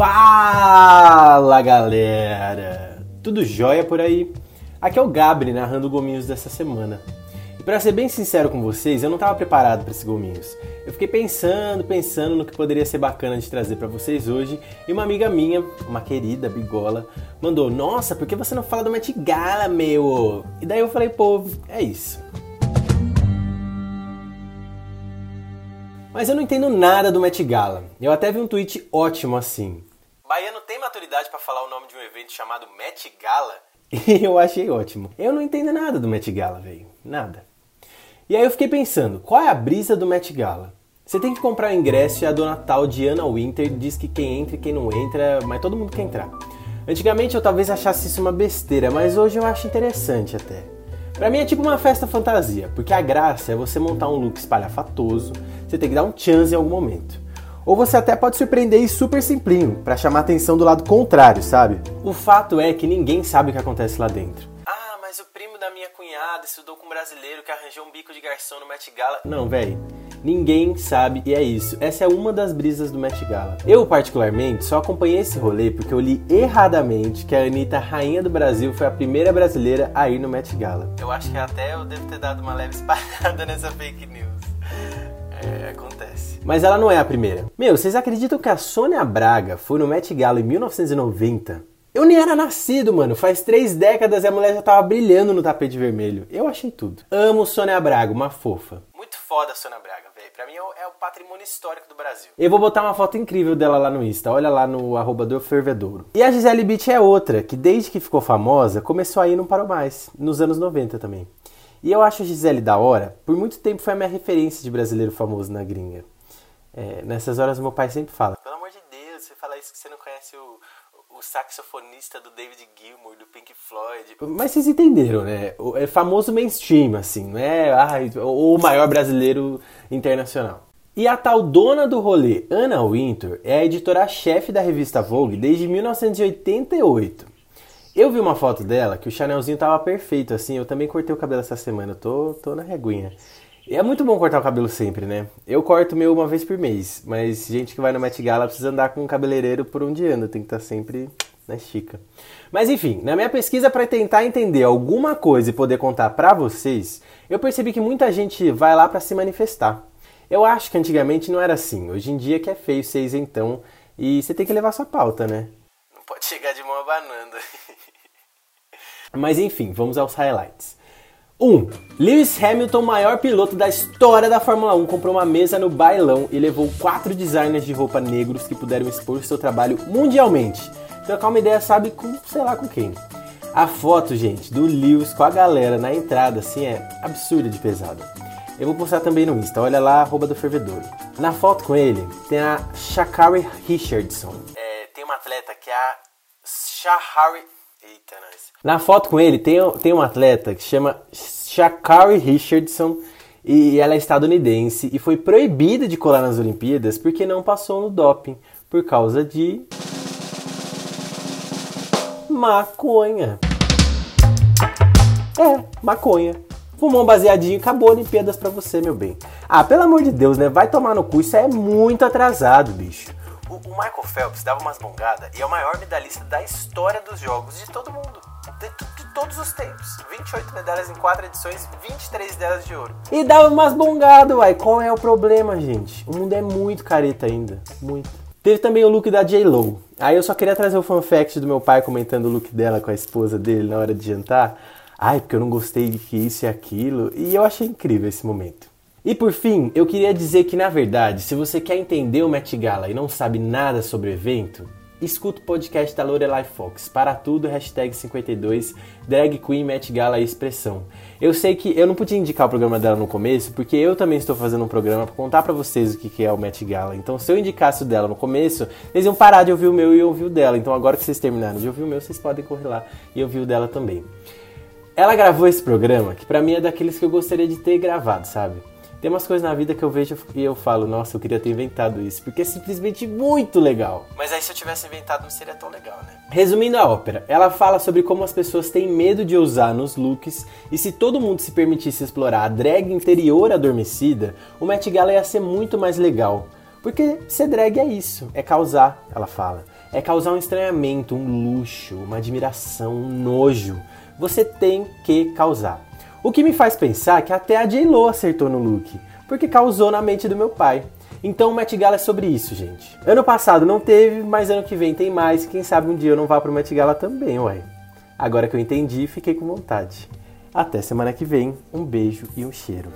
Fala galera! Tudo jóia por aí? Aqui é o Gabri narrando gominhos dessa semana. E para ser bem sincero com vocês, eu não estava preparado para esses gominhos. Eu fiquei pensando, pensando no que poderia ser bacana de trazer para vocês hoje, e uma amiga minha, uma querida bigola, mandou: "Nossa, por que você não fala do Met Gala, meu?" E daí eu falei: "Pô, é isso. Mas eu não entendo nada do Met Gala. Eu até vi um tweet ótimo assim. Baiano tem maturidade para falar o nome de um evento chamado Met Gala? Eu achei ótimo. Eu não entendo nada do Met Gala, velho. Nada. E aí eu fiquei pensando, qual é a brisa do Met Gala? Você tem que comprar o ingresso e a dona tal Diana Winter diz que quem entra e quem não entra, mas todo mundo quer entrar. Antigamente eu talvez achasse isso uma besteira, mas hoje eu acho interessante até. Pra mim é tipo uma festa fantasia, porque a graça é você montar um look espalhafatoso, você tem que dar um chance em algum momento. Ou você até pode surpreender e super simplinho, para chamar a atenção do lado contrário, sabe? O fato é que ninguém sabe o que acontece lá dentro. Ah, mas o primo da minha cunhada estudou com um brasileiro que arranjou um bico de garçom no Met Gala. Não, velho. Ninguém sabe e é isso. Essa é uma das brisas do Met Gala. Eu, particularmente, só acompanhei esse rolê porque eu li erradamente que a Anitta, rainha do Brasil, foi a primeira brasileira a ir no Met Gala. Eu acho que até eu devo ter dado uma leve espalhada nessa fake news. É, acontece. Mas ela não é a primeira. Meu, vocês acreditam que a Sônia Braga foi no Met Gala em 1990? Eu nem era nascido, mano. Faz três décadas e a mulher já tava brilhando no tapete vermelho. Eu achei tudo. Amo Sônia Braga, uma fofa. Muito foda a Sônia Braga, velho. Pra mim é o, é o, patrimônio histórico do Brasil. Eu vou botar uma foto incrível dela lá no Insta. Olha lá no arroba do Fervedouro. E a Gisele Beach é outra, que desde que ficou famosa, começou a ir e não parou mais. Nos anos 90 também. E eu acho a Gisele da hora. Por muito tempo foi a minha referência de brasileiro famoso na gringa. É, nessas horas meu pai sempre fala: Pelo amor de Deus, você fala isso que você não conhece o o saxofonista do David Gilmour, do Pink Floyd. Mas vocês entenderam, né? É famoso mainstream, assim, não é ah, o maior brasileiro internacional. E a tal dona do rolê, Anna Wintour, é a editora-chefe da revista Vogue desde 1988. Eu vi uma foto dela que o Chanelzinho tava perfeito, assim. Eu também cortei o cabelo essa semana, tô, tô na reguinha. E é muito bom cortar o cabelo sempre, né? Eu corto meu uma vez por mês, mas gente que vai no Met Gala precisa andar com um cabeleireiro por um dia, tem que estar tá sempre na estica. Mas enfim, na minha pesquisa para tentar entender alguma coisa e poder contar para vocês, eu percebi que muita gente vai lá para se manifestar. Eu acho que antigamente não era assim. Hoje em dia que é feio ser isentão e você tem que levar sua pauta, né? Não pode chegar de mão abanando. Mas enfim, vamos aos highlights. 1. Lewis Hamilton, maior piloto da história da Fórmula 1, comprou uma mesa no bailão e levou quatro designers de roupa negros que puderam expor seu trabalho mundialmente. Trocar uma ideia, sabe, com sei lá com quem. A foto, gente, do Lewis com a galera na entrada, assim, é absurda de pesada. Eu vou postar também no Insta, olha lá, arroba do fervedor. Na foto com ele, tem a Shakari Richardson. É, tem uma atleta que é a Shahari Eita, nós. Na foto com ele tem, tem uma atleta que chama Shakari Richardson e ela é estadunidense e foi proibida de colar nas Olimpíadas porque não passou no doping por causa de maconha. É, maconha. Fumou um baseadinho, acabou Olimpíadas pra você, meu bem. Ah, pelo amor de Deus, né? Vai tomar no cu, isso é muito atrasado, bicho. O, o Michael Phelps dava umas bongadas e é o maior medalhista da história dos jogos de todo mundo. De, de, todos os tempos. 28 medalhas em 4 edições, 23 delas de ouro. E dava umas bongadas, uai. Qual é o problema, gente? O mundo é muito careta ainda. Muito. Teve também o look da J-Lo. Aí eu só queria trazer o fun fact do meu pai comentando o look dela com a esposa dele na hora de jantar. Ai, porque eu não gostei de que isso e aquilo. E eu achei incrível esse momento. E por fim, eu queria dizer que na verdade, se você quer entender o Met Gala e não sabe nada sobre o evento, escuta o podcast da Lorelai Fox, para tudo, hashtag 52, Drag Queen Met Gala e Expressão. Eu sei que eu não podia indicar o programa dela no começo, porque eu também estou fazendo um programa para contar para vocês o que é o Met Gala. Então, se eu indicasse o dela no começo, eles iam parar de ouvir o meu e ouvir o dela. Então, agora que vocês terminaram de ouvir o meu, vocês podem correr lá e ouvir o dela também. Ela gravou esse programa, que para mim é daqueles que eu gostaria de ter gravado, sabe? Tem umas coisas na vida que eu vejo e eu falo, nossa, eu queria ter inventado isso, porque é simplesmente muito legal. Mas aí se eu tivesse inventado não seria tão legal, né? Resumindo a ópera, ela fala sobre como as pessoas têm medo de usar nos looks e se todo mundo se permitisse explorar a drag interior adormecida, o Met Gala ia ser muito mais legal. Porque ser drag é isso, é causar, ela fala. É causar um estranhamento, um luxo, uma admiração, um nojo. Você tem que causar. O que me faz pensar que até a J-Lo acertou no look, porque causou na mente do meu pai. Então o Met Gala é sobre isso, gente. Ano passado não teve, mas ano que vem tem mais. Quem sabe um dia eu não vá pro Met Gala também, ué. Agora que eu entendi, fiquei com vontade. Até semana que vem. Um beijo e um cheiro.